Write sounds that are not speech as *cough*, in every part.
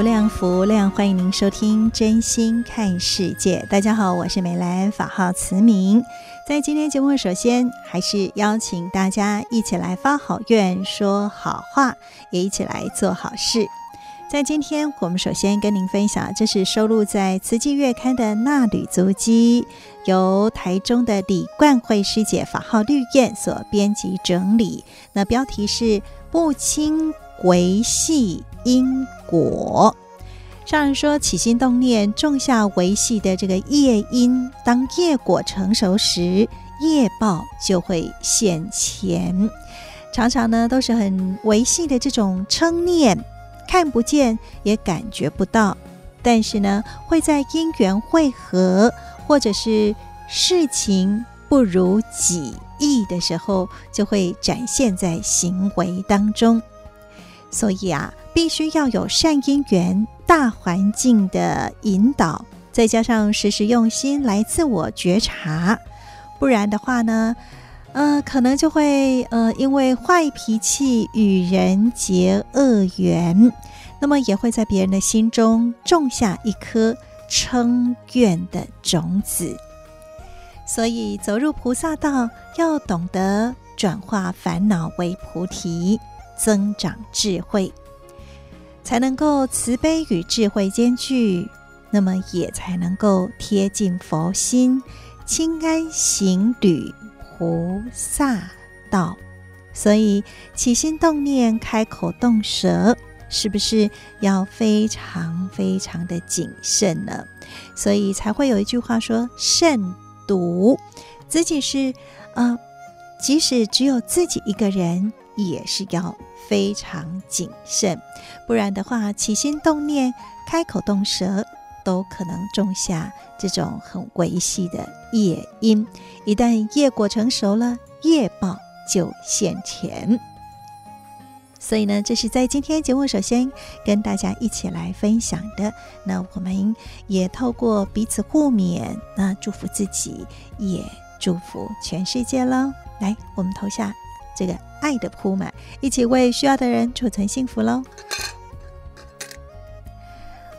无量福量，欢迎您收听《真心看世界》。大家好，我是美兰，法号慈明。在今天节目，首先还是邀请大家一起来发好愿、说好话，也一起来做好事。在今天，我们首先跟您分享，这是收录在《慈济月刊》的纳履足迹，由台中的李冠慧师姐法号绿燕所编辑整理。那标题是“不清维系”。因果，上人说，起心动念，种下维系的这个业因，当业果成熟时，业报就会现前。常常呢，都是很维系的这种称念，看不见也感觉不到，但是呢，会在因缘会合，或者是事情不如己意的时候，就会展现在行为当中。所以啊，必须要有善因缘、大环境的引导，再加上时时用心来自我觉察，不然的话呢，呃，可能就会呃，因为坏脾气与人结恶缘，那么也会在别人的心中种下一颗嗔怨的种子。所以走入菩萨道，要懂得转化烦恼为菩提。增长智慧，才能够慈悲与智慧兼具，那么也才能够贴近佛心，轻安行旅菩萨道。所以起心动念、开口动舌，是不是要非常非常的谨慎呢？所以才会有一句话说：“慎独。”自己是呃，即使只有自己一个人。也是要非常谨慎，不然的话，起心动念、开口动舌，都可能种下这种很维系的业因。一旦业果成熟了，业报就现前。所以呢，这是在今天节目首先跟大家一起来分享的。那我们也透过彼此互勉，那祝福自己，也祝福全世界喽。来，我们投下。这个爱的铺满，一起为需要的人储存幸福喽！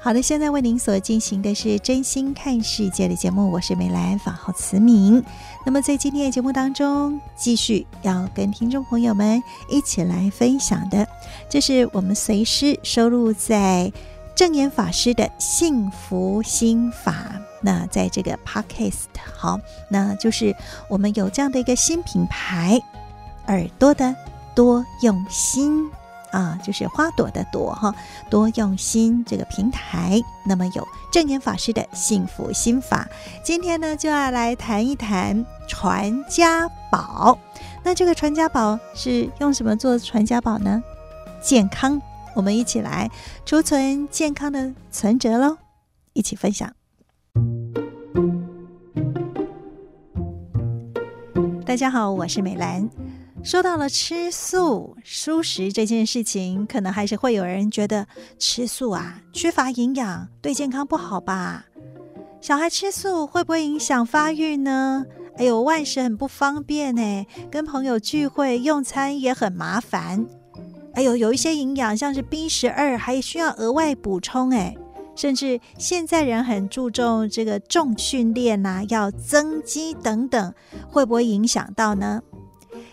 好的，现在为您所进行的是真心看世界的节目，我是美兰，法号慈明。那么在今天的节目当中，继续要跟听众朋友们一起来分享的，这是我们随师收录在证严法师的幸福心法。那在这个 Podcast，好，那就是我们有这样的一个新品牌。耳朵的多用心啊，就是花朵的朵哈，多用心这个平台。那么有证严法师的幸福心法，今天呢就要来谈一谈传家宝。那这个传家宝是用什么做传家宝呢？健康，我们一起来储存健康的存折喽，一起分享。大家好，我是美兰。说到了吃素、蔬食这件事情，可能还是会有人觉得吃素啊，缺乏营养，对健康不好吧？小孩吃素会不会影响发育呢？哎呦，外食很不方便呢，跟朋友聚会用餐也很麻烦。哎呦，有一些营养像是 B 十二，还需要额外补充哎。甚至现在人很注重这个重训练呐，要增肌等等，会不会影响到呢？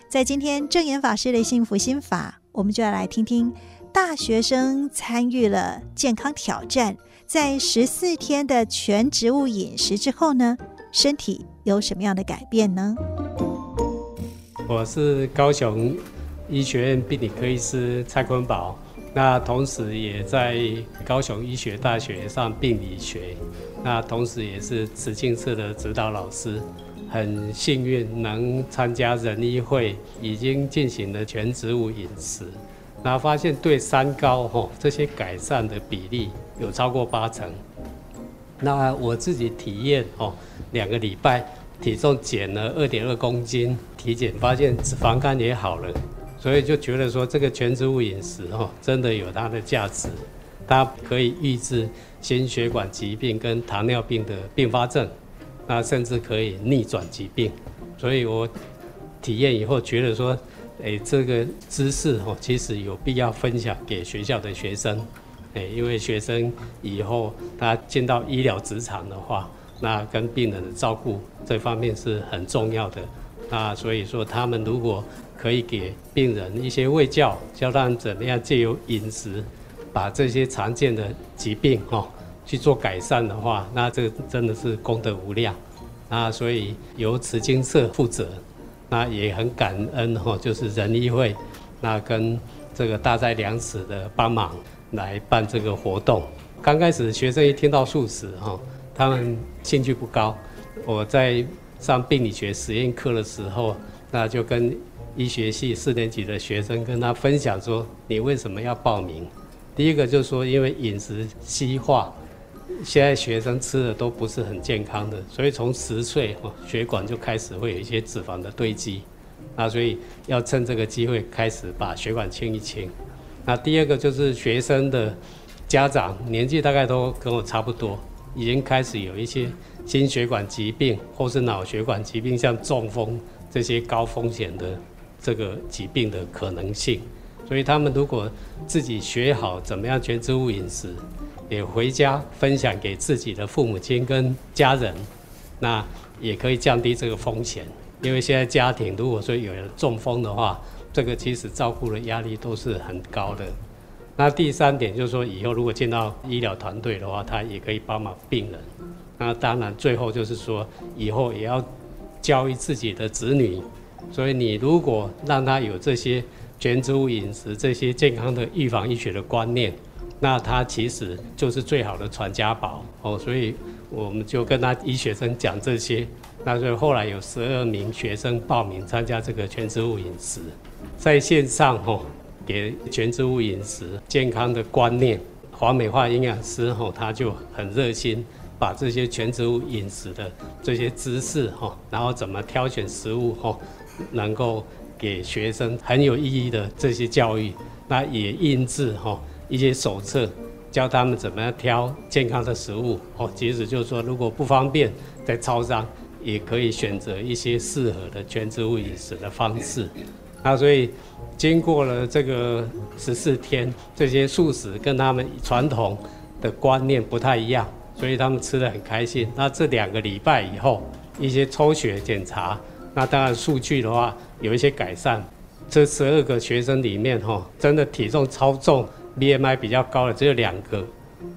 在今天证严法师的幸福心法，我们就要来听听大学生参与了健康挑战，在十四天的全植物饮食之后呢，身体有什么样的改变呢？我是高雄医学院病理科医师蔡坤宝，那同时也在高雄医学大学上病理学，那同时也是慈济社的指导老师，很幸运能参加人医会已经进行了全植物饮食，然后发现对三高吼这些改善的比例有超过八成，那我自己体验哦两个礼拜。体重减了二点二公斤，体检发现脂肪肝也好了，所以就觉得说这个全植物饮食哦，真的有它的价值，它可以预治心血管疾病跟糖尿病的并发症，那甚至可以逆转疾病，所以我体验以后觉得说，哎，这个知识哦，其实有必要分享给学校的学生，哎，因为学生以后他进到医疗职场的话。那跟病人的照顾这方面是很重要的，那所以说他们如果可以给病人一些卫教，教他们怎么样借由饮食，把这些常见的疾病哦去做改善的话，那这个真的是功德无量。那所以由慈精社负责，那也很感恩哈，就是仁医会，那跟这个大斋良食的帮忙来办这个活动。刚开始学生一听到素食哈。他们兴趣不高。我在上病理学实验课的时候，那就跟医学系四年级的学生跟他分享说：“你为什么要报名？”第一个就是说，因为饮食西化，现在学生吃的都不是很健康的，所以从十岁哦，血管就开始会有一些脂肪的堆积，那所以要趁这个机会开始把血管清一清。那第二个就是学生的家长年纪大概都跟我差不多。已经开始有一些心血管疾病或是脑血管疾病，像中风这些高风险的这个疾病的可能性，所以他们如果自己学好怎么样全植物饮食，也回家分享给自己的父母亲跟家人，那也可以降低这个风险。因为现在家庭如果说有人中风的话，这个其实照顾的压力都是很高的。那第三点就是说，以后如果见到医疗团队的话，他也可以帮忙病人。那当然，最后就是说，以后也要教育自己的子女。所以你如果让他有这些全植物饮食、这些健康的预防医学的观念，那他其实就是最好的传家宝哦。所以我们就跟他医学生讲这些。那所以后来有十二名学生报名参加这个全植物饮食，在线上哦。给全植物饮食健康的观念，黄美化营养师吼，他就很热心，把这些全植物饮食的这些知识吼，然后怎么挑选食物吼，能够给学生很有意义的这些教育，那也印制吼一些手册，教他们怎么样挑健康的食物哦。即使就是说如果不方便在超商，也可以选择一些适合的全植物饮食的方式。那所以。经过了这个十四天，这些素食跟他们传统的观念不太一样，所以他们吃得很开心。那这两个礼拜以后，一些抽血检查，那当然数据的话有一些改善。这十二个学生里面，哈，真的体重超重、BMI 比较高的只有两个。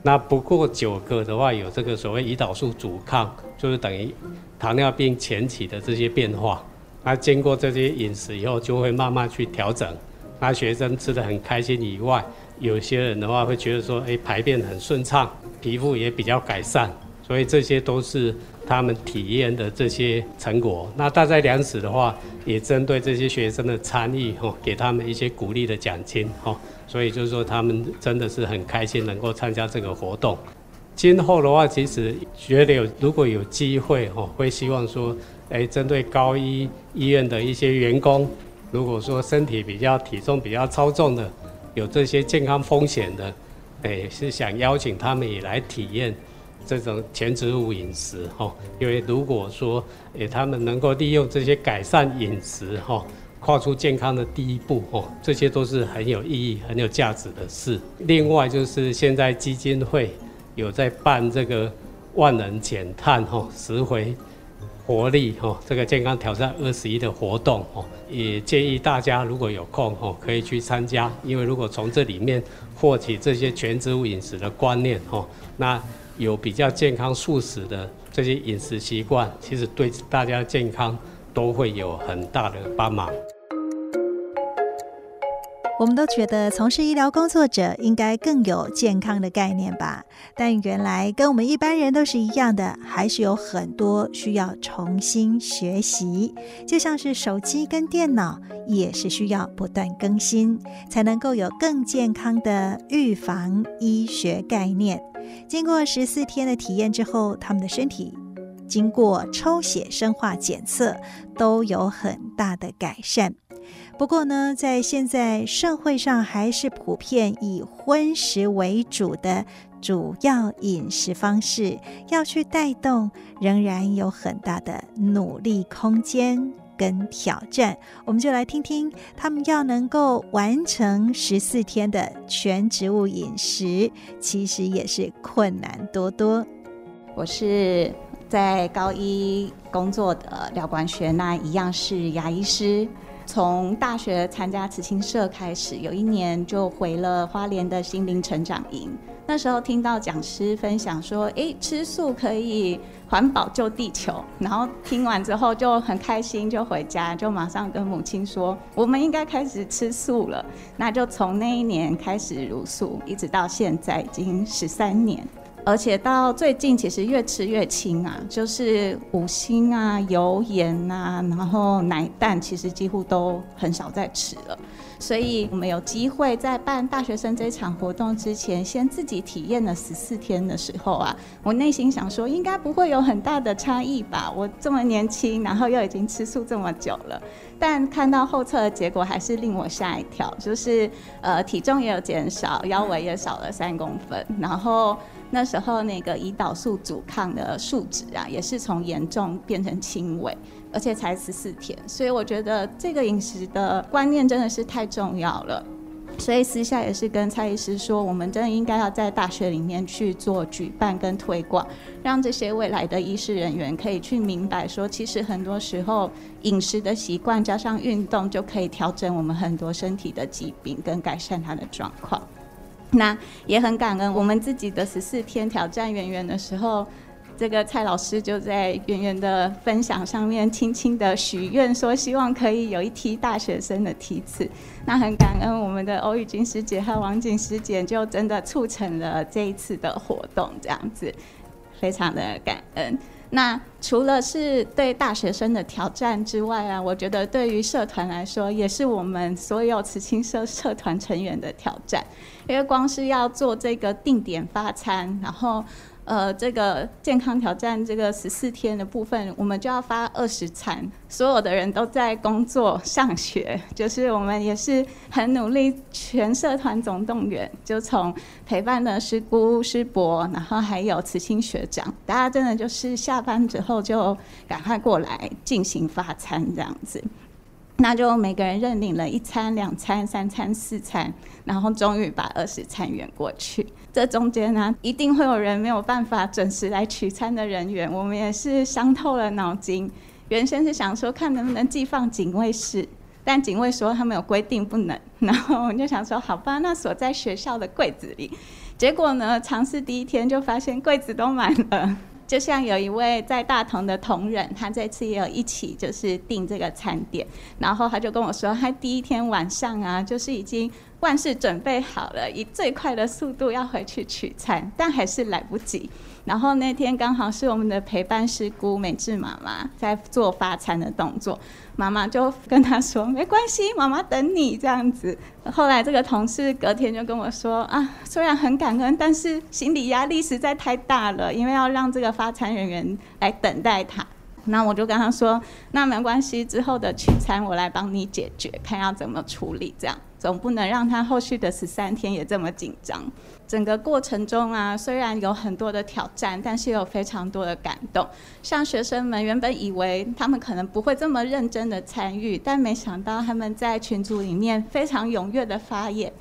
那不过九个的话，有这个所谓胰岛素阻抗，就是等于糖尿病前期的这些变化。那经过这些饮食以后，就会慢慢去调整。那学生吃得很开心以外，有些人的话会觉得说，诶，排便很顺畅，皮肤也比较改善。所以这些都是他们体验的这些成果。那大斋良食的话，也针对这些学生的参与，吼，给他们一些鼓励的奖金，吼。所以就是说，他们真的是很开心能够参加这个活动。今后的话，其实觉得有如果有机会，吼，会希望说。诶，针对高医医院的一些员工，如果说身体比较体重比较超重的，有这些健康风险的，诶，是想邀请他们也来体验这种全植物饮食哈。因为如果说诶他们能够利用这些改善饮食哈，跨出健康的第一步哦，这些都是很有意义、很有价值的事。另外就是现在基金会有在办这个万人减碳哈十回。活力哈，这个健康挑战二十一的活动哦，也建议大家如果有空哦，可以去参加。因为如果从这里面获取这些全植物饮食的观念哦，那有比较健康素食的这些饮食习惯，其实对大家健康都会有很大的帮忙。我们都觉得从事医疗工作者应该更有健康的概念吧，但原来跟我们一般人都是一样的，还是有很多需要重新学习。就像是手机跟电脑，也是需要不断更新，才能够有更健康的预防医学概念。经过十四天的体验之后，他们的身体经过抽血、生化检测，都有很大的改善。不过呢，在现在社会上还是普遍以荤食为主的主要饮食方式，要去带动，仍然有很大的努力空间跟挑战。我们就来听听他们要能够完成十四天的全植物饮食，其实也是困难多多。我是在高一工作的廖冠学，那一样是牙医师。从大学参加慈青社开始，有一年就回了花莲的心灵成长营。那时候听到讲师分享说：“诶，吃素可以环保救地球。”然后听完之后就很开心，就回家，就马上跟母亲说：“我们应该开始吃素了。”那就从那一年开始茹素，一直到现在已经十三年。而且到最近，其实越吃越轻啊，就是五辛啊、油盐啊，然后奶蛋，其实几乎都很少再吃了。所以我们有机会在办大学生这场活动之前，先自己体验了十四天的时候啊，我内心想说，应该不会有很大的差异吧？我这么年轻，然后又已经吃素这么久了，但看到后测的结果还是令我吓一跳，就是呃体重也有减少，腰围也少了三公分，然后。那时候那个胰岛素阻抗的数值啊，也是从严重变成轻微，而且才十四天，所以我觉得这个饮食的观念真的是太重要了。所以私下也是跟蔡医师说，我们真的应该要在大学里面去做举办跟推广，让这些未来的医师人员可以去明白说，其实很多时候饮食的习惯加上运动就可以调整我们很多身体的疾病跟改善它的状况。那也很感恩，我们自己的十四天挑战圆圆的时候，这个蔡老师就在圆圆的分享上面轻轻的许愿，说希望可以有一梯大学生的梯次。那很感恩我们的欧玉君师姐和王景师姐，就真的促成了这一次的活动，这样子，非常的感恩。那除了是对大学生的挑战之外啊，我觉得对于社团来说，也是我们所有慈青社社团成员的挑战，因为光是要做这个定点发餐，然后。呃，这个健康挑战这个十四天的部分，我们就要发二十餐。所有的人都在工作、上学，就是我们也是很努力，全社团总动员，就从陪伴的师姑、师伯，然后还有慈青学长，大家真的就是下班之后就赶快过来进行发餐这样子。那就每个人认领了一餐、两餐、三餐、四餐，然后终于把二十餐圆过去。这中间呢，一定会有人没有办法准时来取餐的人员，我们也是伤透了脑筋。原先是想说看能不能寄放警卫室，但警卫说他们有规定不能，然后我们就想说好吧，那锁在学校的柜子里。结果呢，尝试第一天就发现柜子都满了。就像有一位在大同的同仁，他这次也有一起就是订这个餐点，然后他就跟我说，他第一天晚上啊，就是已经万事准备好了，以最快的速度要回去取餐，但还是来不及。然后那天刚好是我们的陪伴师姑美智妈妈在做发餐的动作，妈妈就跟她说：“没关系，妈妈等你。”这样子。后来这个同事隔天就跟我说：“啊，虽然很感恩，但是心理压力实在太大了，因为要让这个发餐人员来等待他。”那我就跟他说：“那没关系，之后的取餐我来帮你解决，看要怎么处理。这样总不能让他后续的十三天也这么紧张。”整个过程中啊，虽然有很多的挑战，但是有非常多的感动。像学生们原本以为他们可能不会这么认真的参与，但没想到他们在群组里面非常踊跃的发言。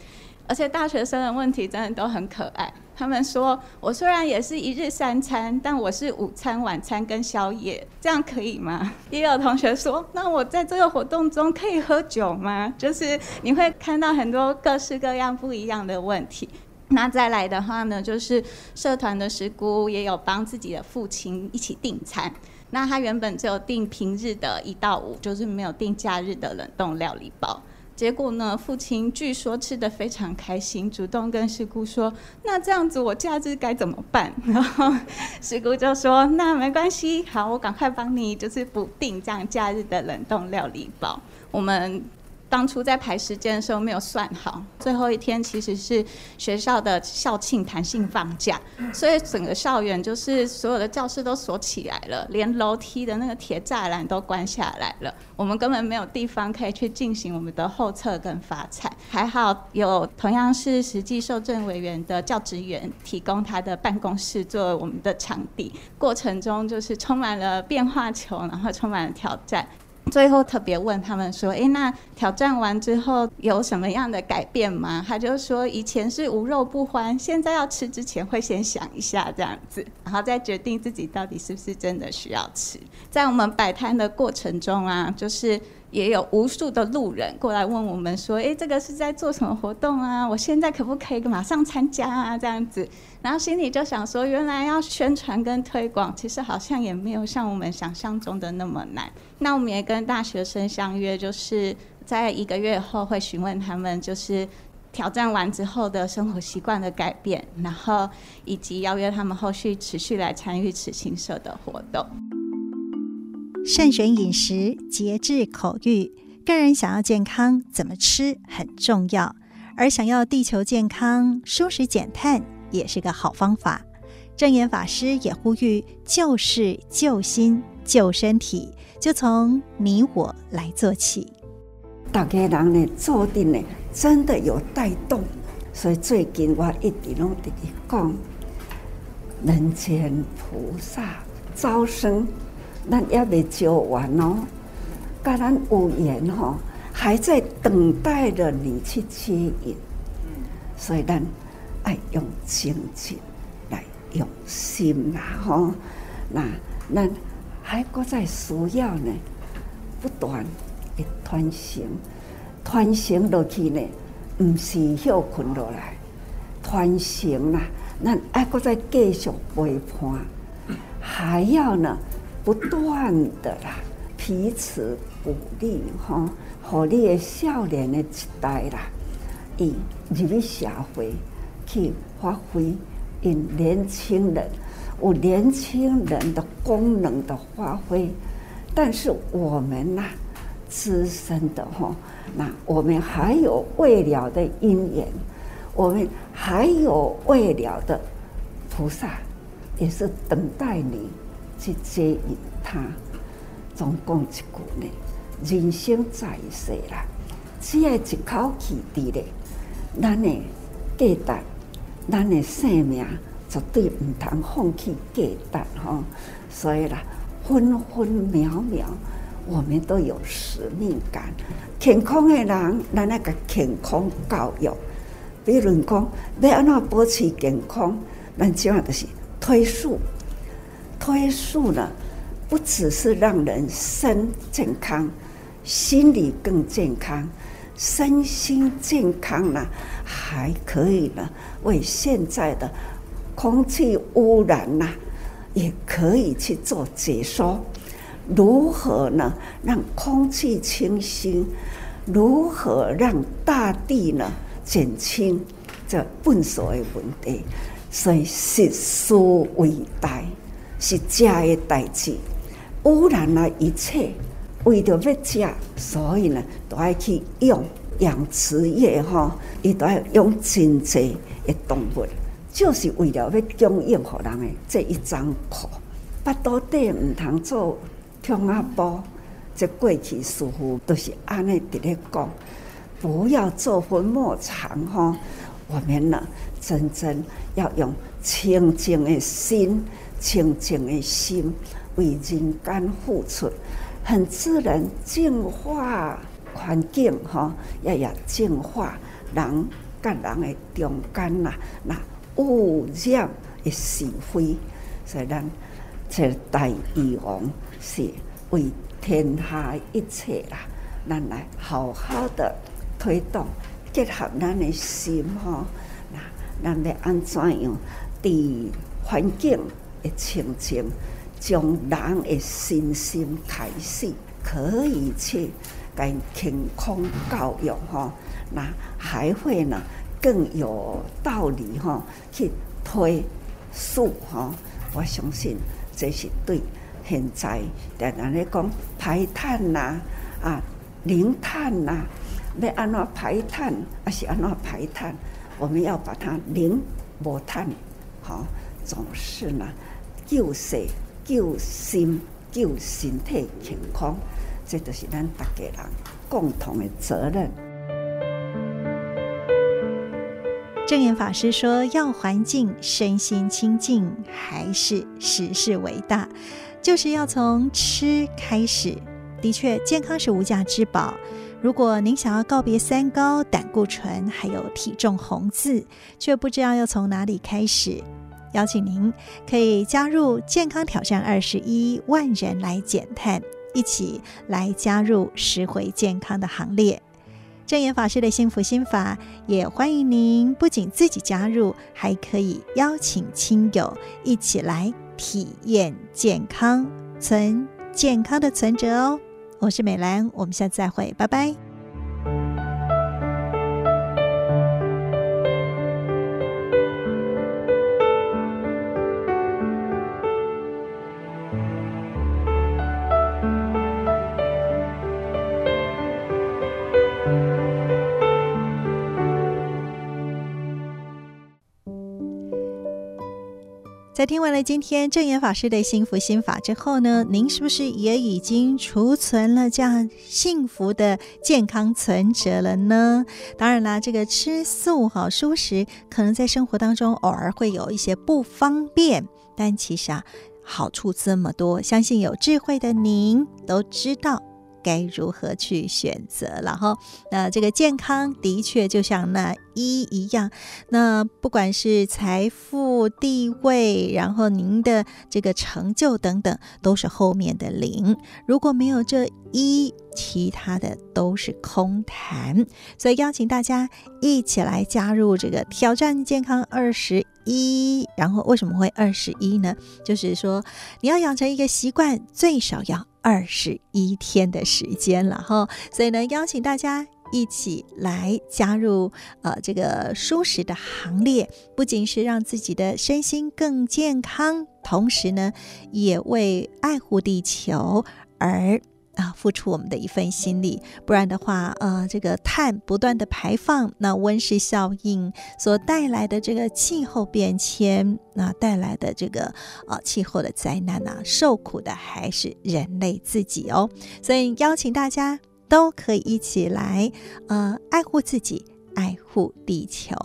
而且大学生的问题真的都很可爱。他们说：“我虽然也是一日三餐，但我是午餐、晚餐跟宵夜，这样可以吗？” *laughs* 也有同学说：“那我在这个活动中可以喝酒吗？”就是你会看到很多各式各样不一样的问题。那再来的话呢，就是社团的师姑也有帮自己的父亲一起订餐。那他原本只有订平日的一到五，就是没有订假日的冷冻料理包。结果呢，父亲据说吃得非常开心，主动跟师姑说：“那这样子我假日该怎么办？” *laughs* 然后师姑就说：“那没关系，好，我赶快帮你，就是补订这样假日的冷冻料理包。”我们。当初在排时间的时候没有算好，最后一天其实是学校的校庆弹性放假，所以整个校园就是所有的教室都锁起来了，连楼梯的那个铁栅栏都关下来了，我们根本没有地方可以去进行我们的后测跟发菜。还好有同样是实际受证委员的教职员提供他的办公室作为我们的场地，过程中就是充满了变化球，然后充满了挑战。最后特别问他们说：“诶，那挑战完之后有什么样的改变吗？”他就说：“以前是无肉不欢，现在要吃之前会先想一下这样子，然后再决定自己到底是不是真的需要吃。”在我们摆摊的过程中啊，就是。也有无数的路人过来问我们说：“诶，这个是在做什么活动啊？我现在可不可以马上参加啊？”这样子，然后心里就想说：“原来要宣传跟推广，其实好像也没有像我们想象中的那么难。”那我们也跟大学生相约，就是在一个月后会询问他们，就是挑战完之后的生活习惯的改变，然后以及邀约他们后续持续来参与此青社的活动。慎选饮食，节制口欲。个人想要健康，怎么吃很重要；而想要地球健康、舒适减碳，也是个好方法。证严法师也呼吁：救世、救心、救身体，就从你我来做起。大家人呢，做的呢，真的有带动。所以最近我一直拢在讲，人间菩萨招生。咱也未教完哦，跟咱有缘吼，还在等待着你去接引。所以咱爱用精进来用心啦吼，那咱还搁在需要呢，不断的传承，传承落去呢，唔是休困落来，传承啦，咱爱搁再继续陪伴，还要呢。不断的啦，彼此鼓励哈，和你的少年的一代啦，以入去社会去发挥，因年轻人有年轻人的功能的发挥，但是我们呐，资深的哈，那我们还有未了的因缘，我们还有未了的菩萨，也是等待你。去接引他，总共一句呢，人生在世啦，只要一口气的咧，咱的价值，咱的生命绝对唔通放弃价值吼。所以啦，分分秒秒，我们都有使命感。健康的人，咱那个健康教育，比如讲要安怎保持健康，咱主要就是推素。推素呢，不只是让人身健康，心理更健康，身心健康呢，还可以呢，为现在的空气污染呐，也可以去做解说。如何呢，让空气清新？如何让大地呢，减轻这粪水的问题？所以食素为大。是食的代志，污染了一切。为着要食，所以呢，都爱去用养殖业哈，伊都要用真济动物，就是为了要供应给人的这一张口。巴肚底唔通做通阿波，这过去师父都是安尼伫咧讲，不要做粉末厂哈。我们呢，真正要用清净的心。清净的心为人间付出，很自然净化环境哈，也要净化人甲人诶中间呐，那污染诶是非，所以咱这大禹王是为天下一切啦，咱来好好的推动，结合咱诶心哈，那咱要安怎样？伫环境诶清净，将人诶身心开始可以去跟健康教育吼，那还会呢更有道理吼，去推素吼。我相信这是对现在大家咧讲排碳呐，啊零碳呐，要安怎排碳，还是安怎排碳？我们要把它零无碳。好，总是呢，救世、救心、救身体健康，这都是咱大家人共同的责任。证严法师说：“要环境身心清净，还是时事为大，就是要从吃开始。的确，健康是无价之宝。如果您想要告别三高、胆固醇，还有体重红字，却不知道要从哪里开始。”邀请您可以加入健康挑战二十一万人来减碳，一起来加入拾回健康的行列。正言法师的幸福心法也欢迎您，不仅自己加入，还可以邀请亲友一起来体验健康，存健康的存折哦。我是美兰，我们下次再会，拜拜。听完了今天证严法师的幸福心法之后呢，您是不是也已经储存了这样幸福的健康存折了呢？当然啦，这个吃素哈蔬食，可能在生活当中偶尔会有一些不方便，但其实啊，好处这么多，相信有智慧的您都知道。该如何去选择？然后，那这个健康的确就像那一一样，那不管是财富、地位，然后您的这个成就等等，都是后面的零。如果没有这一，其他的都是空谈。所以邀请大家一起来加入这个挑战健康二十一。然后为什么会二十一呢？就是说你要养成一个习惯，最少要。二十一天的时间了哈，所以呢，邀请大家一起来加入呃这个蔬食的行列，不仅是让自己的身心更健康，同时呢，也为爱护地球而。啊，付出我们的一份心力，不然的话，呃，这个碳不断的排放，那温室效应所带来的这个气候变迁，那带来的这个呃气候的灾难呢，受苦的还是人类自己哦。所以邀请大家都可以一起来，呃，爱护自己，爱护地球。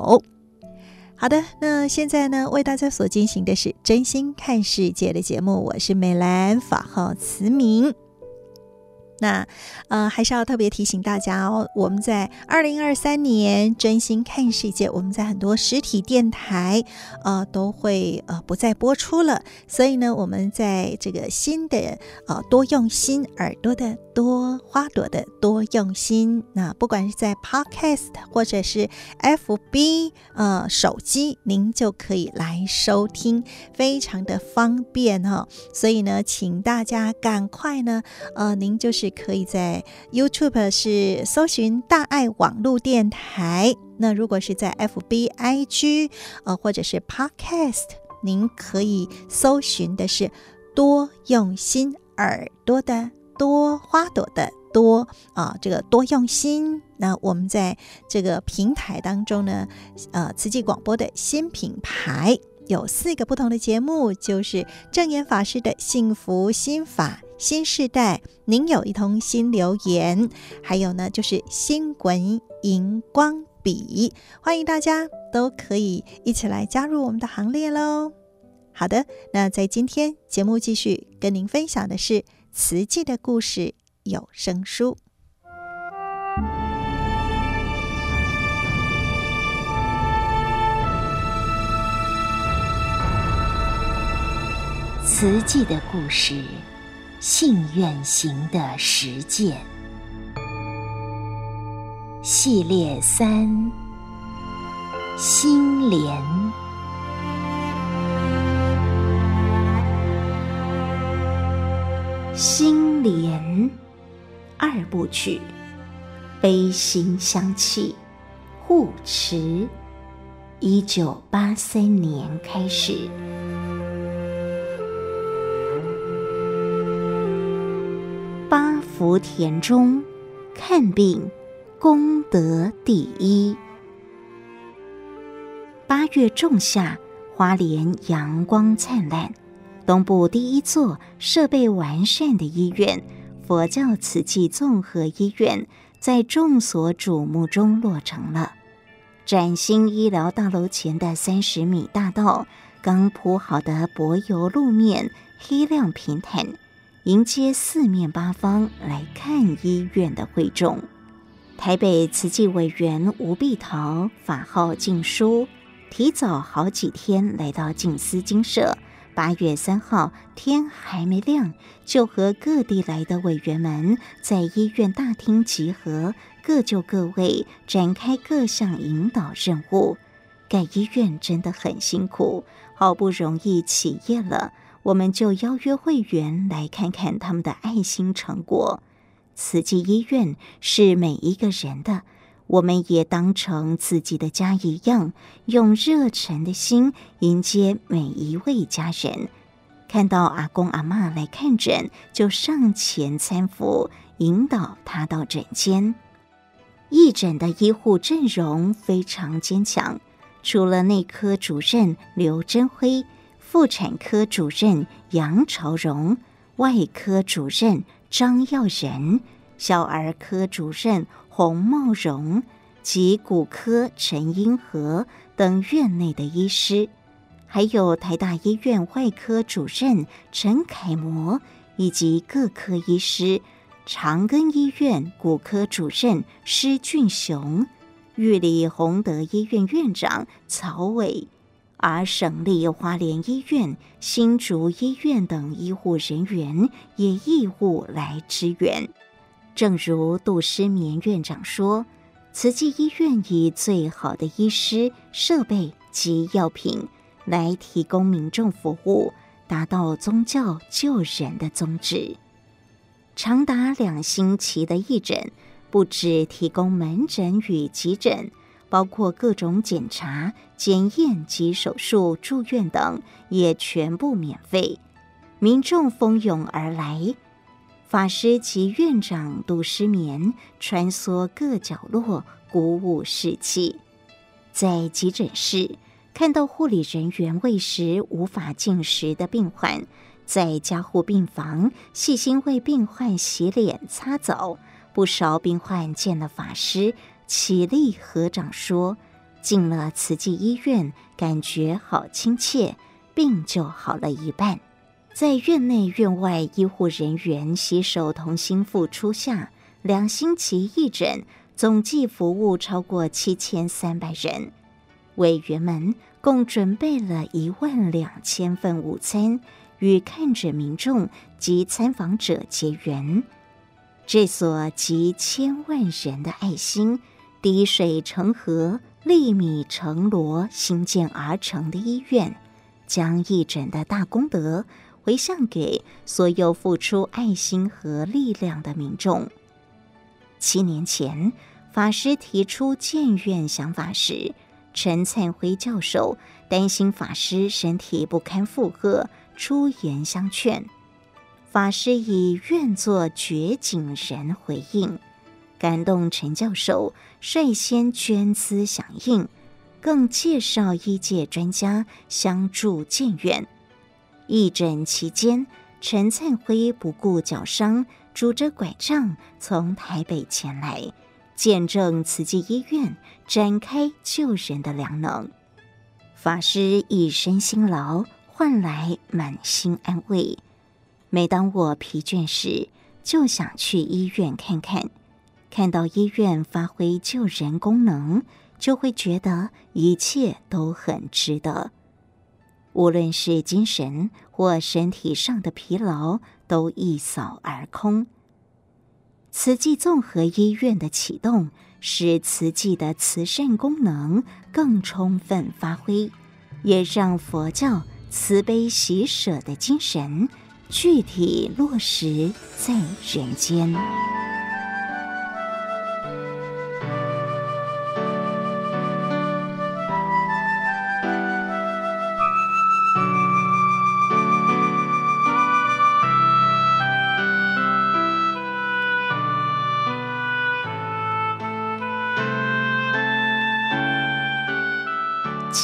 好的，那现在呢，为大家所进行的是真心看世界的节目，我是美兰，法号慈明。那，呃，还是要特别提醒大家哦，我们在二零二三年真心看世界，我们在很多实体电台，呃，都会呃不再播出了。所以呢，我们在这个新的呃多用心耳朵的多花朵的多用心，那不管是在 Podcast 或者是 FB 呃手机，您就可以来收听，非常的方便哈、哦。所以呢，请大家赶快呢，呃，您就是。可以在 YouTube 是搜寻大爱网络电台。那如果是在 FB、IG 呃，或者是 Podcast，您可以搜寻的是多用心耳朵的多花朵的多啊，这个多用心。那我们在这个平台当中呢，呃，慈济广播的新品牌有四个不同的节目，就是证言法师的幸福心法。新世代，您有一通新留言，还有呢，就是新滚荧光笔，欢迎大家都可以一起来加入我们的行列喽。好的，那在今天节目继续跟您分享的是慈济的故事有声书，慈济的故事。信愿行的实践系列三：心莲。心莲二部曲，悲心相契，护持。一九八三年开始，八福田中看病，功德第一。八月仲夏，花莲阳光灿烂，东部第一座设备完善的医院——佛教慈济综合医院，在众所瞩目中落成了。崭新医疗大楼前的三十米大道，刚铺好的柏油路面，黑亮平坦，迎接四面八方来看医院的会众。台北慈济委员吴碧桃法号静书，提早好几天来到静思精舍。八月三号天还没亮，就和各地来的委员们在医院大厅集合。各就各位，展开各项引导任务。盖医院真的很辛苦，好不容易起业了，我们就邀约会员来看看他们的爱心成果。慈济医院是每一个人的，我们也当成自己的家一样，用热忱的心迎接每一位家人。看到阿公阿嬷来看诊，就上前搀扶，引导他到诊间。义诊的医护阵容非常坚强，除了内科主任刘真辉、妇产科主任杨朝荣、外科主任张耀仁、小儿科主任洪茂荣及骨科陈英和等院内的医师，还有台大医院外科主任陈楷模以及各科医师。长庚医院骨科主任施俊雄，玉里宏德医院院长曹伟，而省立花莲医院、新竹医院等医护人员也义务来支援。正如杜诗绵院长说：“慈济医院以最好的医师、设备及药品来提供民众服务，达到宗教救人的宗旨。”长达两星期的义诊，不只提供门诊与急诊，包括各种检查、检验及手术、住院等，也全部免费。民众蜂拥而来，法师及院长杜诗绵穿梭各角落，鼓舞士气。在急诊室，看到护理人员喂食无法进食的病患。在加护病房，细心为病患洗脸擦澡。不少病患见了法师，起立合掌说：“进了慈济医院，感觉好亲切，病就好了一半。”在院内院外医护人员携手同心付出下，两星期义诊，总计服务超过七千三百人。委员们共准备了一万两千份午餐。与看诊民众及参访者结缘，这所集千万人的爱心、滴水成河、粒米成礍兴建而成的医院，将义诊的大功德回向给所有付出爱心和力量的民众。七年前，法师提出建院想法时，陈灿辉教授担心法师身体不堪负荷。出言相劝，法师以愿做掘井人回应，感动陈教授率先捐资响应，更介绍医界专家相助建院。义诊期间，陈灿辉不顾脚伤，拄着拐杖从台北前来，见证慈济医院展开救人的良能。法师一身辛劳。换来满心安慰。每当我疲倦时，就想去医院看看。看到医院发挥救人功能，就会觉得一切都很值得。无论是精神或身体上的疲劳，都一扫而空。慈济综合医院的启动，使慈济的慈善功能更充分发挥，也让佛教慈悲喜舍的精神具体落实在人间。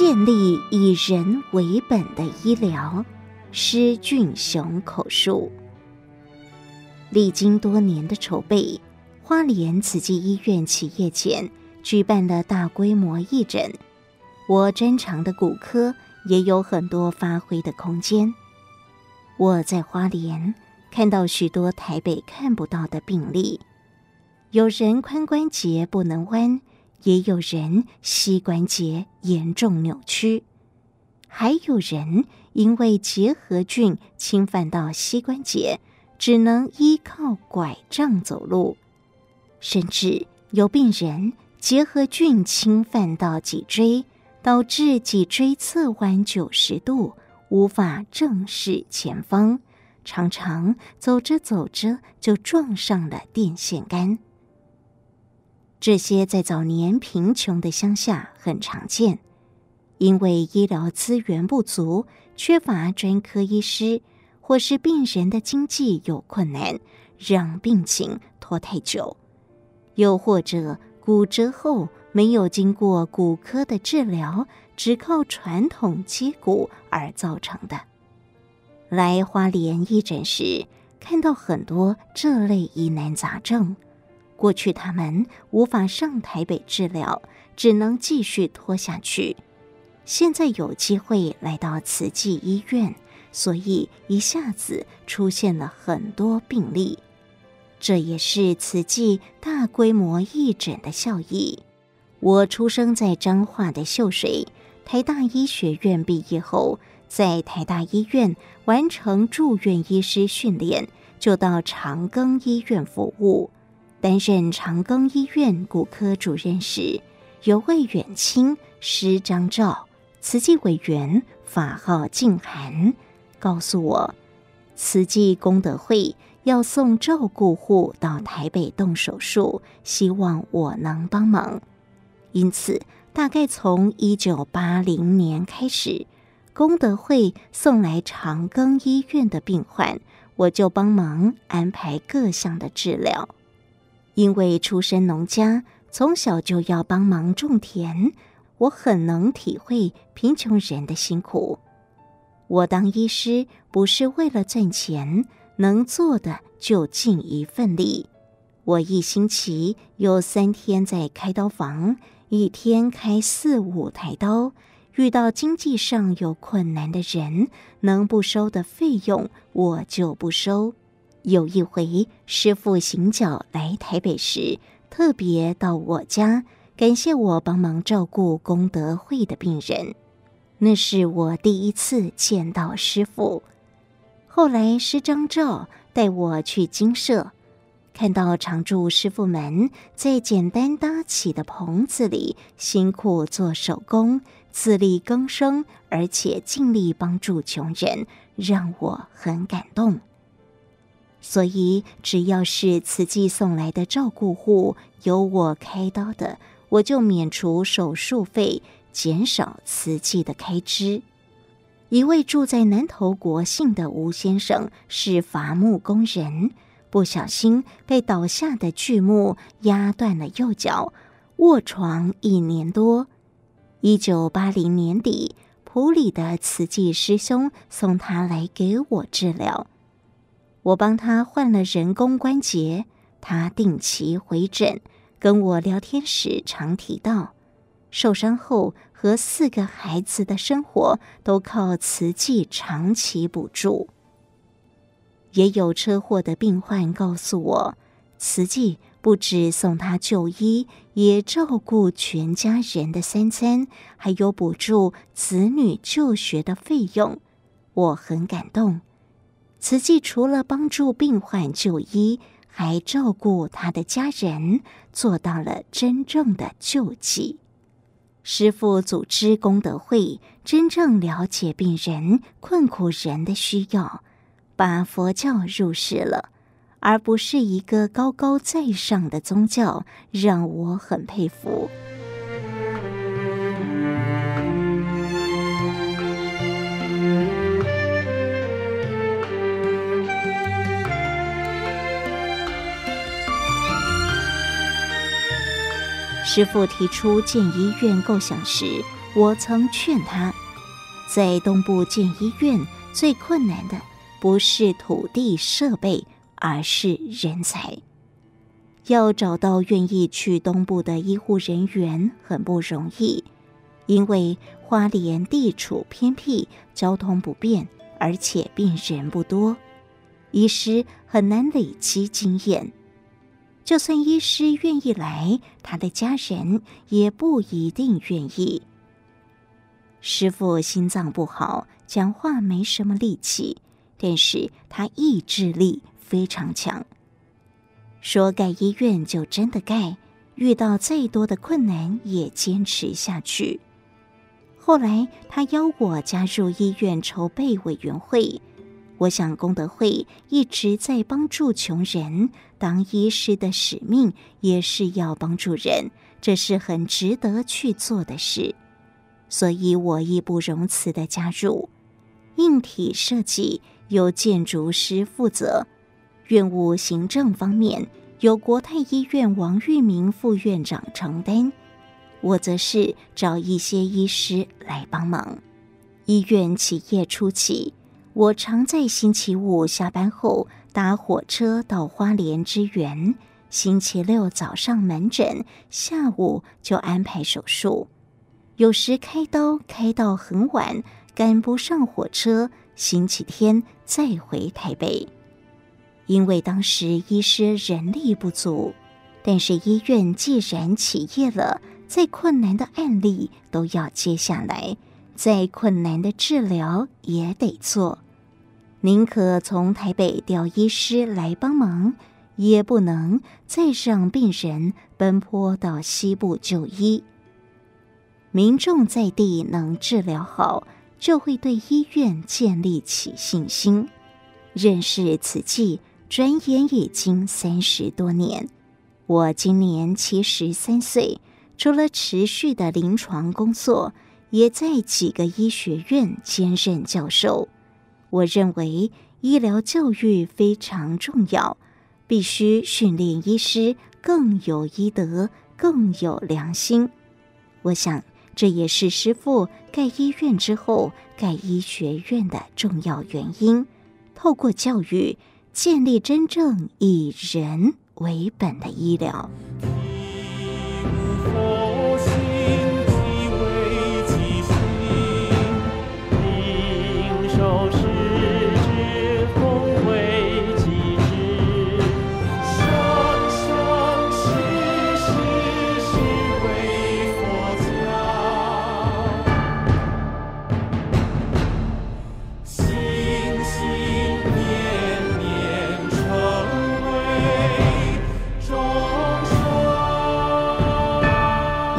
建立以人为本的医疗，施俊雄口述。历经多年的筹备，花莲慈济医院企业前举办了大规模义诊，我专长的骨科也有很多发挥的空间。我在花莲看到许多台北看不到的病例，有人髋关节不能弯。也有人膝关节严重扭曲，还有人因为结核菌侵犯到膝关节，只能依靠拐杖走路，甚至有病人结核菌侵犯到脊椎，导致脊椎侧弯九十度，无法正视前方，常常走着走着就撞上了电线杆。这些在早年贫穷的乡下很常见，因为医疗资源不足，缺乏专科医师，或是病人的经济有困难，让病情拖太久；又或者骨折后没有经过骨科的治疗，只靠传统接骨而造成的。来花莲义诊时，看到很多这类疑难杂症。过去他们无法上台北治疗，只能继续拖下去。现在有机会来到慈济医院，所以一下子出现了很多病例。这也是慈济大规模义诊的效益。我出生在彰化的秀水，台大医学院毕业后，在台大医院完成住院医师训练，就到长庚医院服务。担任长庚医院骨科主任时，有位远亲师张照，慈济委员法号静涵，告诉我，慈济功德会要送照顾户到台北动手术，希望我能帮忙。因此，大概从一九八零年开始，功德会送来长庚医院的病患，我就帮忙安排各项的治疗。因为出身农家，从小就要帮忙种田，我很能体会贫穷人的辛苦。我当医师不是为了赚钱，能做的就尽一份力。我一星期有三天在开刀房，一天开四五台刀。遇到经济上有困难的人，能不收的费用，我就不收。有一回，师傅行脚来台北时，特别到我家，感谢我帮忙照顾功德会的病人。那是我第一次见到师傅。后来师张照带我去精舍，看到常住师傅们在简单搭起的棚子里辛苦做手工，自力更生，而且尽力帮助穷人，让我很感动。所以，只要是慈济送来的照顾户由我开刀的，我就免除手术费，减少慈济的开支。一位住在南投国姓的吴先生是伐木工人，不小心被倒下的巨木压断了右脚，卧床一年多。一九八零年底，埔里的慈济师兄送他来给我治疗。我帮他换了人工关节，他定期回诊，跟我聊天时常提到，受伤后和四个孩子的生活都靠慈济长期补助。也有车祸的病患告诉我，慈济不止送他就医，也照顾全家人的三餐，还有补助子女就学的费用，我很感动。慈济除了帮助病患就医，还照顾他的家人，做到了真正的救济。师父组织功德会，真正了解病人、困苦人的需要，把佛教入世了，而不是一个高高在上的宗教，让我很佩服。师父提出建医院构想时，我曾劝他，在东部建医院最困难的不是土地设备，而是人才。要找到愿意去东部的医护人员很不容易，因为花莲地处偏僻，交通不便，而且病人不多，医师很难累积经验。就算医师愿意来，他的家人也不一定愿意。师傅心脏不好，讲话没什么力气，但是他意志力非常强。说盖医院就真的盖，遇到再多的困难也坚持下去。后来他邀我加入医院筹备委员会。我想功德会一直在帮助穷人，当医师的使命也是要帮助人，这是很值得去做的事，所以我义不容辞的加入。硬体设计由建筑师负责，院务行政方面由国泰医院王玉明副院长承担，我则是找一些医师来帮忙。医院起业初期。我常在星期五下班后搭火车到花莲支援，星期六早上门诊，下午就安排手术。有时开刀开到很晚，赶不上火车，星期天再回台北。因为当时医师人力不足，但是医院既然起业了，再困难的案例都要接下来。再困难的治疗也得做，宁可从台北调医师来帮忙，也不能再让病人奔波到西部就医。民众在地能治疗好，就会对医院建立起信心。认识此计，转眼已经三十多年。我今年七十三岁，除了持续的临床工作。也在几个医学院兼任教授。我认为医疗教育非常重要，必须训练医师更有医德、更有良心。我想这也是师傅盖医院之后盖医学院的重要原因。透过教育，建立真正以人为本的医疗。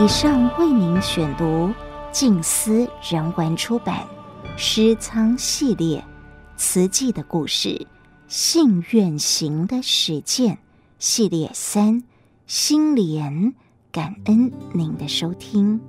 以上为您选读静思人文出版《诗仓系列》慈济的故事，信愿行的实践系列三，心莲，感恩您的收听。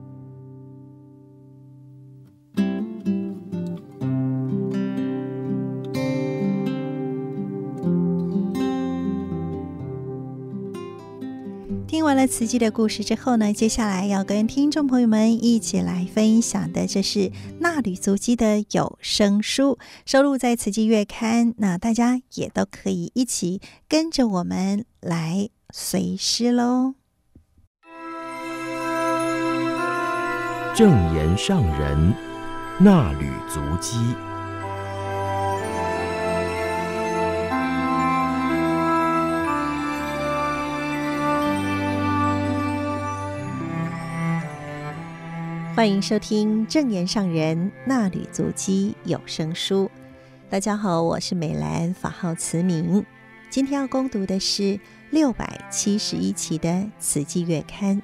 听完了慈济的故事之后呢，接下来要跟听众朋友们一起来分享的，这是纳履足迹的有声书，收录在《慈济月刊》。那大家也都可以一起跟着我们来随诗喽。正言上人纳履足迹。欢迎收听正言上人纳履足迹有声书。大家好，我是美兰，法号慈明。今天要攻读的是六百七十一期的《慈济月刊》，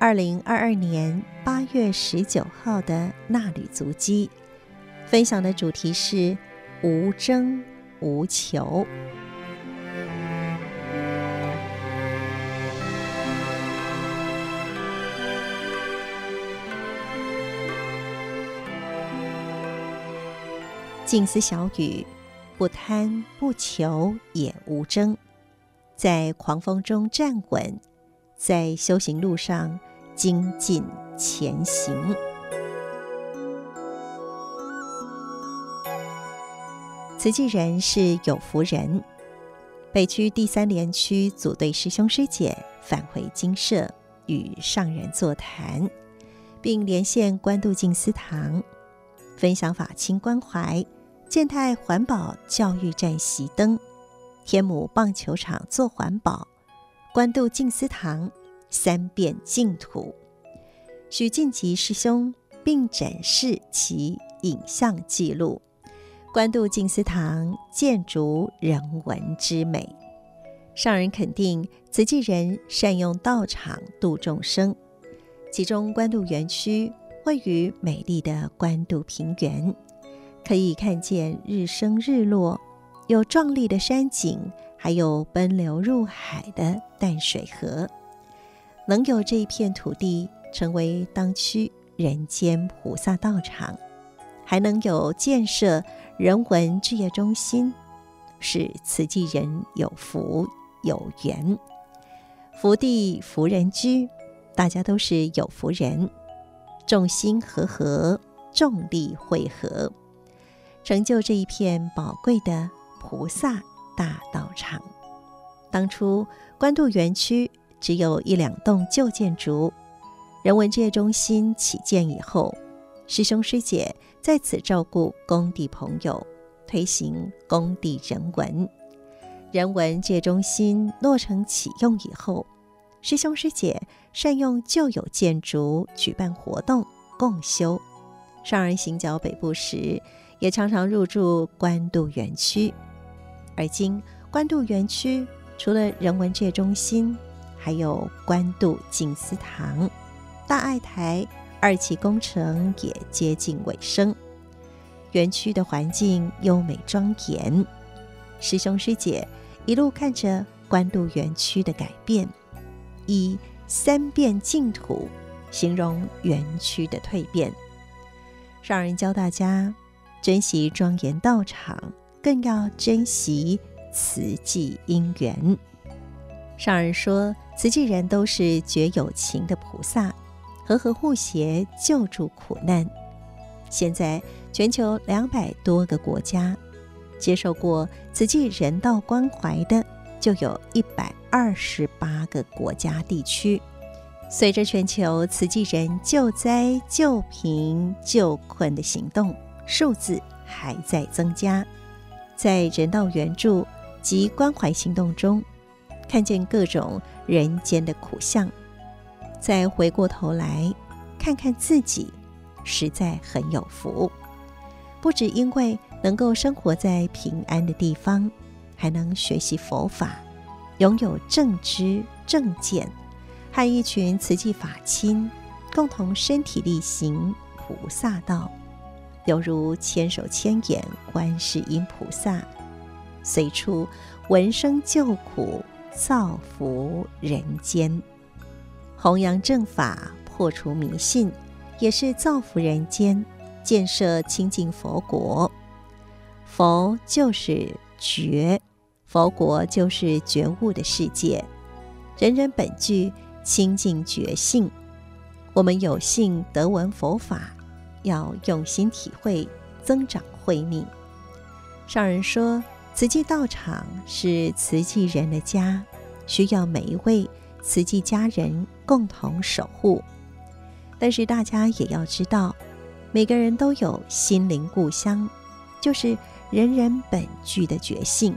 二零二二年八月十九号的纳履足迹，分享的主题是无争无求。静思小语。不贪不求也无争，在狂风中站稳，在修行路上精进前行。慈济人是有福人。北区第三联区组队师兄师姐返回精舍，与上人座谈，并连线关渡静思堂，分享法亲关怀。健泰环保教育站熄灯，天母棒球场做环保，关渡静思堂三遍净土，许晋吉师兄并展示其影像记录，关渡静思堂建筑人文之美，上人肯定慈济人善用道场度众生，其中关渡园区位于美丽的关渡平原。可以看见日升日落，有壮丽的山景，还有奔流入海的淡水河。能有这一片土地成为当区人间菩萨道场，还能有建设人文置业中心，是慈济人有福有缘。福地福人居，大家都是有福人，众心和合，众力汇合。成就这一片宝贵的菩萨大道场。当初官渡园区只有一两栋旧建筑，人文志业中心起建以后，师兄师姐在此照顾工地朋友，推行工地人文。人文界中心落成启用以后，师兄师姐善用旧有建筑举办活动共修。上人行脚北部时，也常常入住官渡园区，而今官渡园区除了人文界中心，还有官渡静思堂，大爱台二期工程也接近尾声，园区的环境优美庄严。师兄师姐一路看着官渡园区的改变，以三变净土形容园区的蜕变，上人教大家。珍惜庄严道场，更要珍惜慈济因缘。上人说，慈济人都是绝有情的菩萨，和和互协，救助苦难。现在全球两百多个国家，接受过慈济人道关怀的，就有一百二十八个国家地区。随着全球慈济人救灾、救贫、救困的行动。数字还在增加，在人道援助及关怀行动中，看见各种人间的苦相，再回过头来看看自己，实在很有福。不只因为能够生活在平安的地方，还能学习佛法，拥有正知正见，和一群慈济法亲共同身体力行菩萨道。犹如千手千眼观世音菩萨，随处闻声救苦，造福人间，弘扬正法，破除迷信，也是造福人间，建设清净佛国。佛就是觉，佛国就是觉悟的世界，人人本具清净觉性。我们有幸得闻佛法。要用心体会，增长慧命。上人说，慈济道场是慈济人的家，需要每一位慈济家人共同守护。但是大家也要知道，每个人都有心灵故乡，就是人人本具的觉性。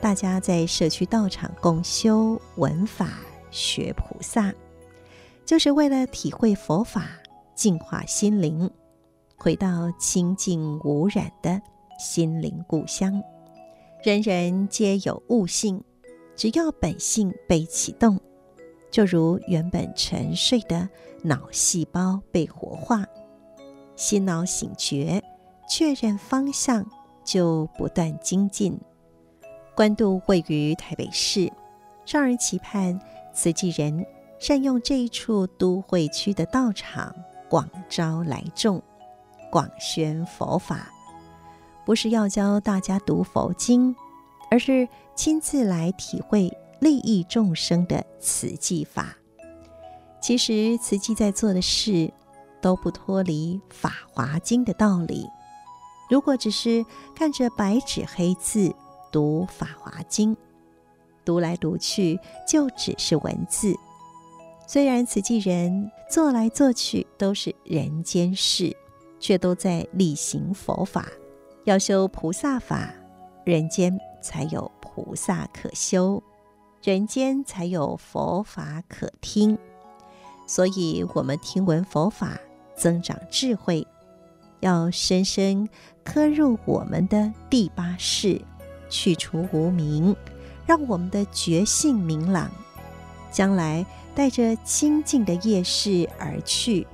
大家在社区道场共修文法、学菩萨，就是为了体会佛法。净化心灵，回到清净无染的心灵故乡。人人皆有悟性，只要本性被启动，就如原本沉睡的脑细胞被活化，心脑醒觉，确认方向，就不断精进。官渡位于台北市，上人期盼慈济人善用这一处都会区的道场，广招来众，广宣佛法。不是要教大家读佛经，而是亲自来体会利益众生的慈济法。其实慈济在做的事都不脱离《法华经》的道理。如果只是看着白纸黑字读《法华经》，读来读去就只是文字。虽然慈济人做来做去都是人间事，却都在力行佛法。要修菩萨法，人间才有菩萨可修，人间才有佛法可听。所以，我们听闻佛法，增长智慧，要深深刻入我们的第八识，去除无明，让我们的觉性明朗。将来带着清净的业识而去，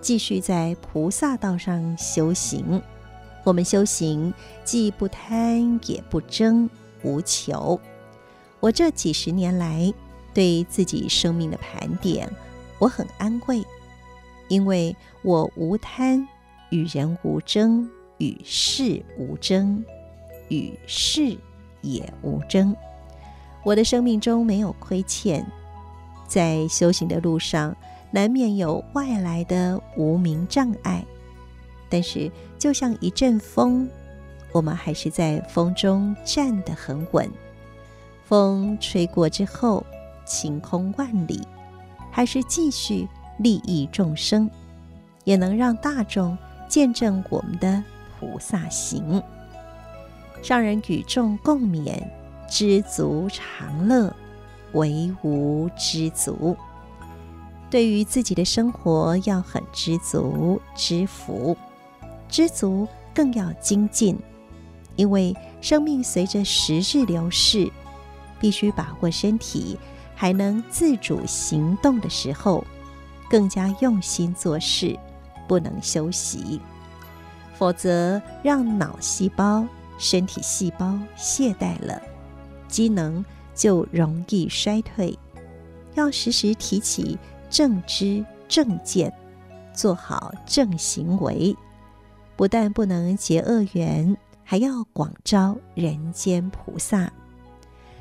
继续在菩萨道上修行。我们修行既不贪也不争，无求。我这几十年来对自己生命的盘点，我很安慰，因为我无贪，与人无争，与事无争，与事也无争。我的生命中没有亏欠，在修行的路上，难免有外来的无明障碍。但是，就像一阵风，我们还是在风中站得很稳。风吹过之后，晴空万里，还是继续利益众生，也能让大众见证我们的菩萨行。让人与众共勉：知足常乐，唯无知足。对于自己的生活，要很知足、知福。知足更要精进，因为生命随着时日流逝，必须把握身体还能自主行动的时候，更加用心做事，不能休息，否则让脑细胞、身体细胞懈怠了，机能就容易衰退。要时时提起正知正见，做好正行为。不但不能结恶缘，还要广招人间菩萨，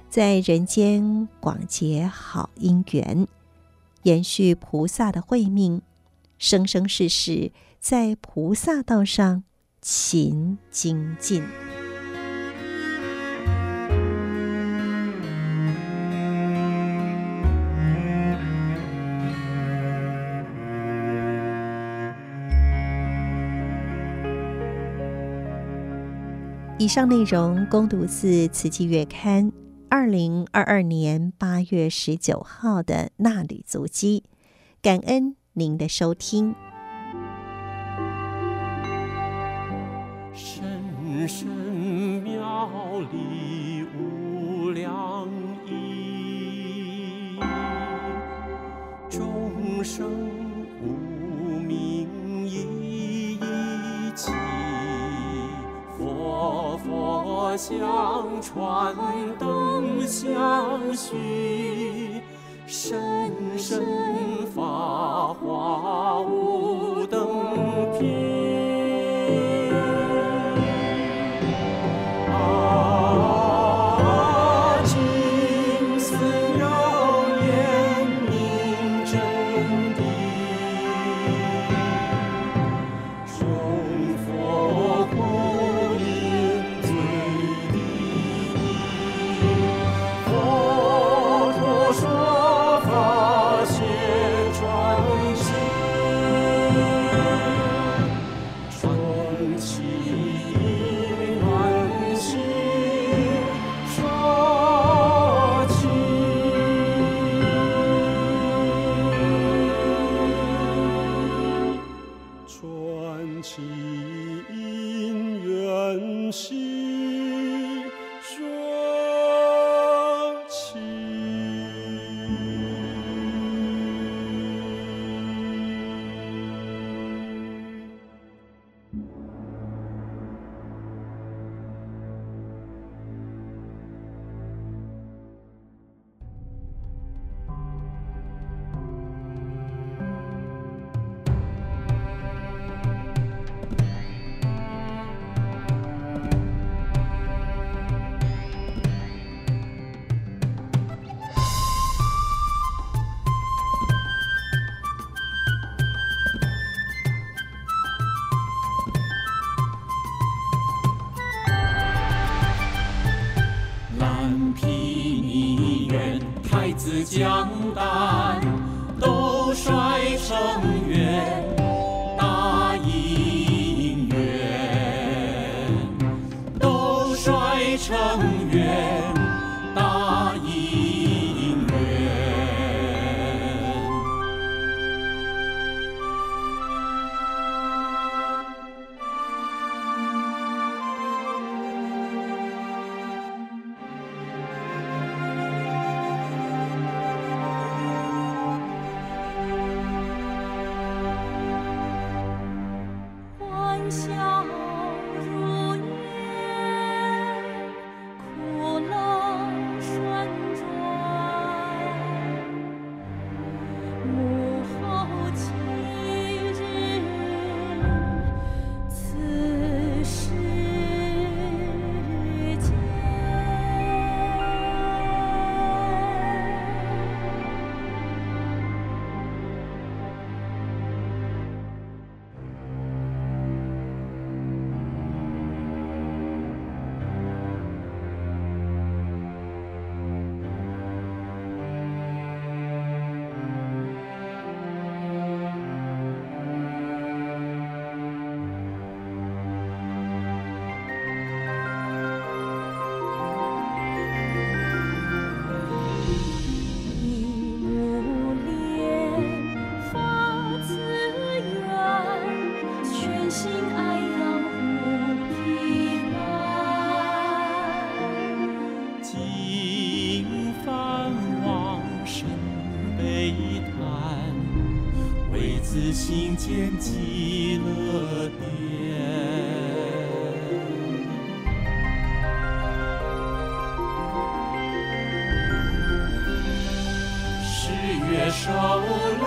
在人间广结好因缘，延续菩萨的慧命，生生世世在菩萨道上勤精进。以上内容供读自《慈济月刊》二零二二年八月十九号的纳履足迹，感恩您的收听。深深妙理无量义，众生。佛像传灯相续，深深法华无等品。有泪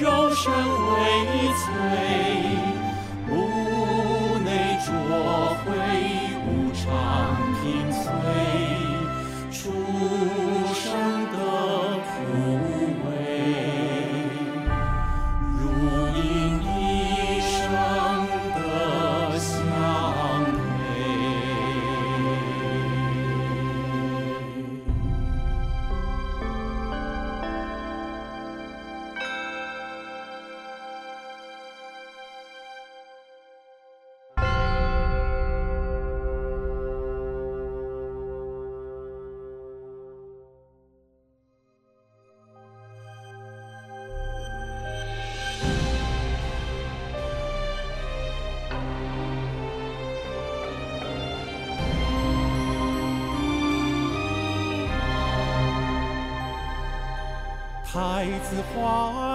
柔声微催似花。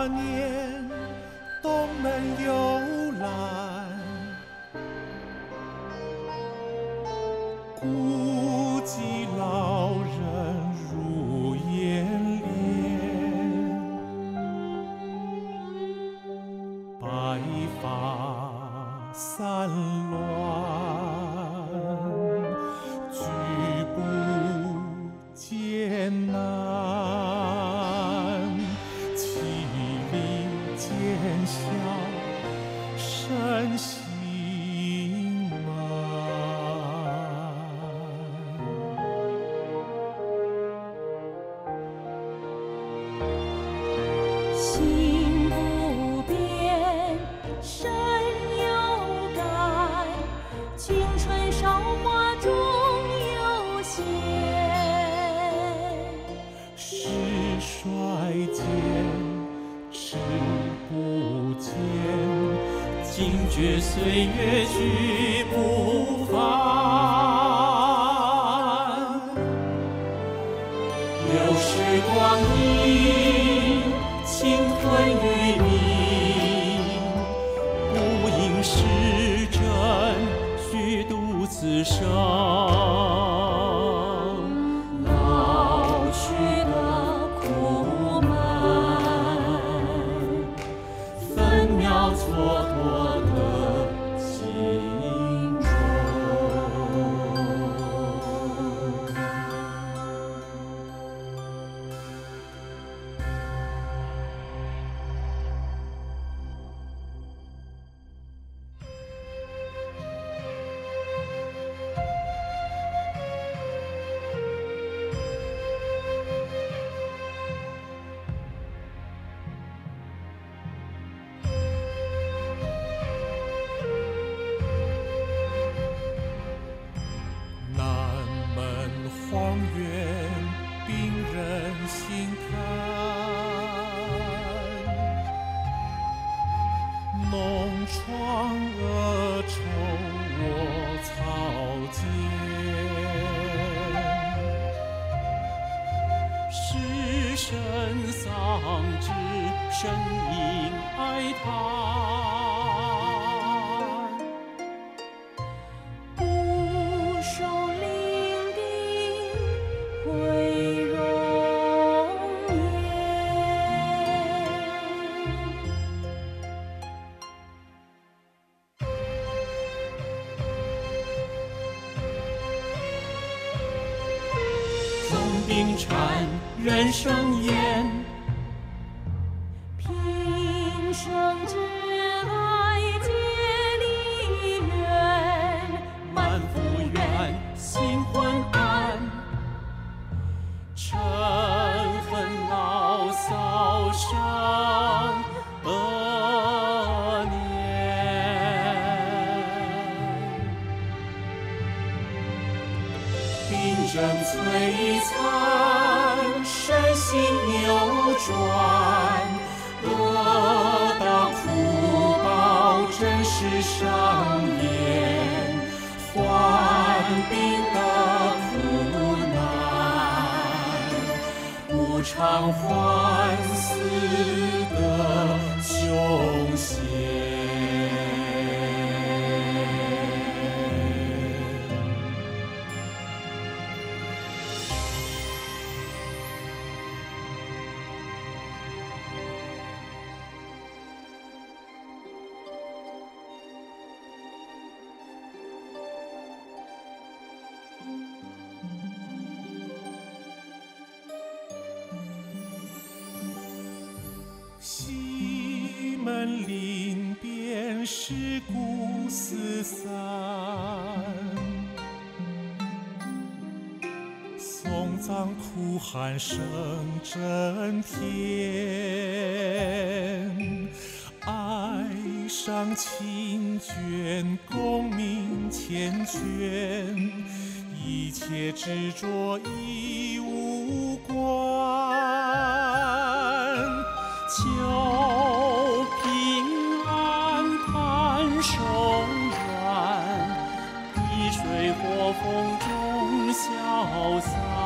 觉岁月去不返。说。声震天爱上清娟功名缱绻一切执着义无关。求平安盼寿远碧水或风中消散